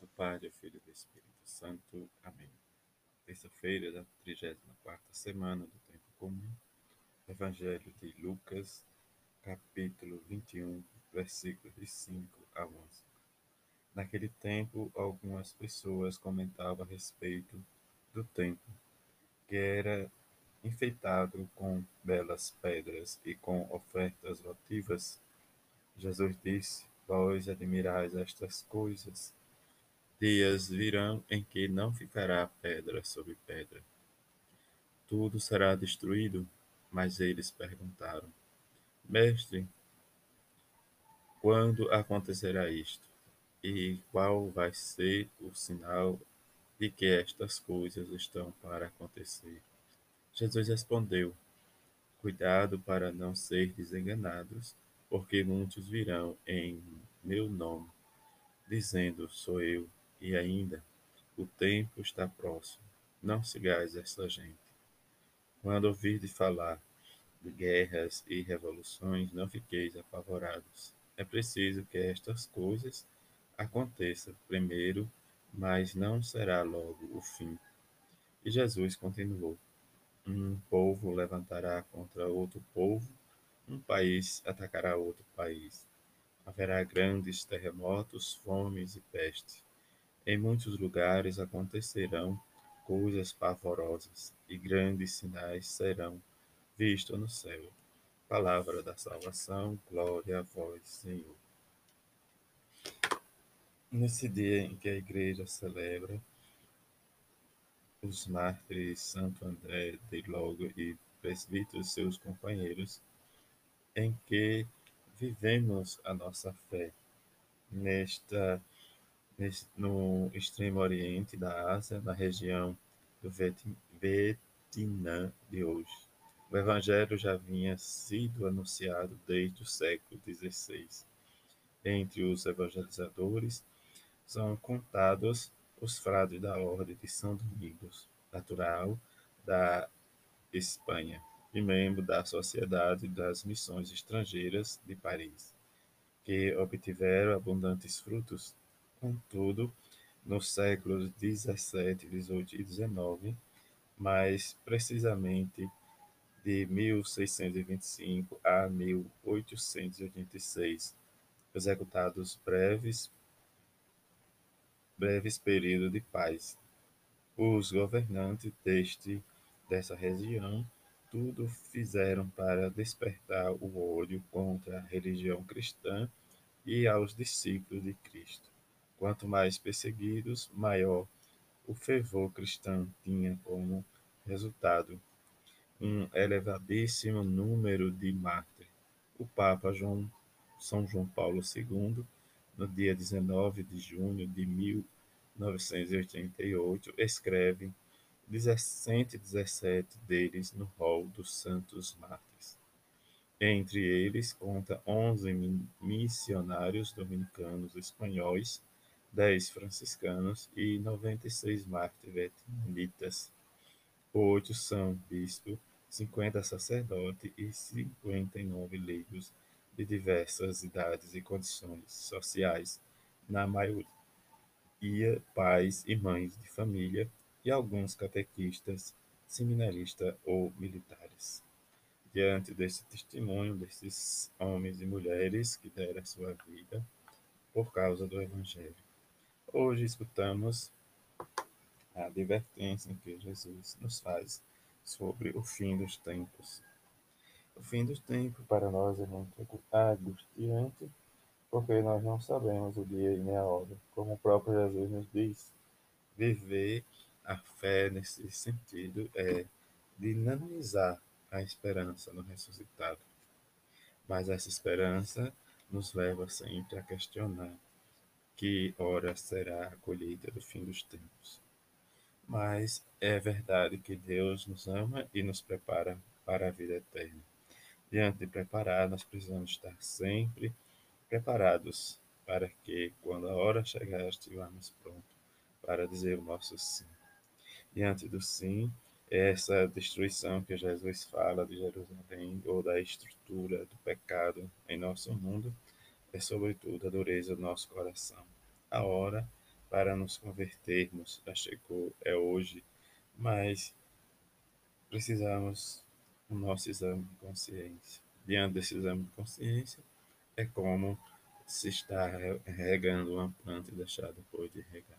do Pai, do Filho e do Espírito Santo. Amém. Terça-feira da 34 semana do Tempo Comum. Evangelho de Lucas, capítulo 21, versículos de 5 a 11. Naquele tempo, algumas pessoas comentavam a respeito do templo, que era enfeitado com belas pedras e com ofertas votivas. Jesus disse: Vós admirais estas coisas Dias virão em que não ficará pedra sobre pedra. Tudo será destruído. Mas eles perguntaram: Mestre, quando acontecerá isto? E qual vai ser o sinal de que estas coisas estão para acontecer? Jesus respondeu: Cuidado para não ser desenganados, porque muitos virão em meu nome, dizendo: Sou eu e ainda, o tempo está próximo. Não sigais esta gente. Quando ouvirdes falar de guerras e revoluções, não fiqueis apavorados. É preciso que estas coisas aconteçam primeiro, mas não será logo o fim. E Jesus continuou: Um povo levantará contra outro povo, um país atacará outro país. Haverá grandes terremotos, fomes e pestes em muitos lugares acontecerão coisas pavorosas, e grandes sinais serão vistos no céu. Palavra da salvação, glória a vós, Senhor. Nesse dia em que a igreja celebra os mártires Santo André de Logo e presbíteros seus companheiros, em que vivemos a nossa fé nesta no extremo oriente da Ásia, na região do Vietnã de hoje. O Evangelho já vinha sido anunciado desde o século XVI. Entre os evangelizadores são contados os frades da Ordem de São Domingos, natural da Espanha e membro da Sociedade das Missões Estrangeiras de Paris, que obtiveram abundantes frutos Contudo, nos séculos XVII, XVIII e XIX, mais precisamente de 1625 a 1886, executados breves breves períodos de paz. Os governantes deste dessa região tudo fizeram para despertar o ódio contra a religião cristã e aos discípulos de Cristo. Quanto mais perseguidos, maior o fervor cristão tinha como resultado um elevadíssimo número de mártires. O Papa João, São João Paulo II, no dia 19 de junho de 1988, escreve 117 deles no rol dos santos mártires. Entre eles, conta 11 missionários dominicanos espanhóis dez franciscanos e noventa e seis mártires vietnamitas. Oito são bispo, cinquenta sacerdotes e cinquenta e nove leigos de diversas idades e condições sociais, na maioria pais e mães de família e alguns catequistas, seminaristas ou militares. Diante desse testemunho desses homens e mulheres que deram a sua vida por causa do Evangelho, Hoje escutamos a advertência que Jesus nos faz sobre o fim dos tempos. O fim dos tempos para nós é muito angustiante, porque nós não sabemos o dia e nem a hora. Como o próprio Jesus nos diz, viver a fé nesse sentido é dinamizar a esperança no ressuscitado. Mas essa esperança nos leva sempre a questionar que ora será a colheita do fim dos tempos. Mas é verdade que Deus nos ama e nos prepara para a vida eterna. Diante de preparar, nós precisamos estar sempre preparados para que, quando a hora chegar, estivermos prontos para dizer o nosso sim. Diante do sim, essa destruição que Jesus fala de Jerusalém ou da estrutura do pecado em nosso mundo é sobretudo a dureza do nosso coração. A hora para nos convertermos. Já chegou, é hoje, mas precisamos do nosso exame de consciência. Diante desse exame de consciência, é como se está regando uma planta e deixar depois de regar,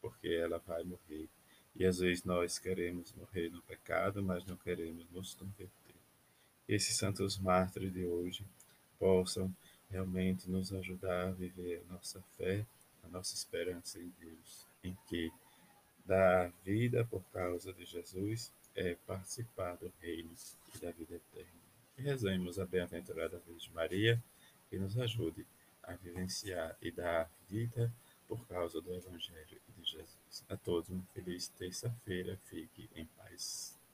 porque ela vai morrer. E às vezes nós queremos morrer no pecado, mas não queremos nos converter. Esses santos mártires de hoje possam realmente nos ajudar a viver a nossa fé, a nossa esperança em Deus, em que dar vida por causa de Jesus é participar do reino e da vida eterna. E rezemos a bem-aventurada Virgem Maria, que nos ajude a vivenciar e dar vida por causa do Evangelho de Jesus. A todos uma feliz terça-feira. Fique em paz.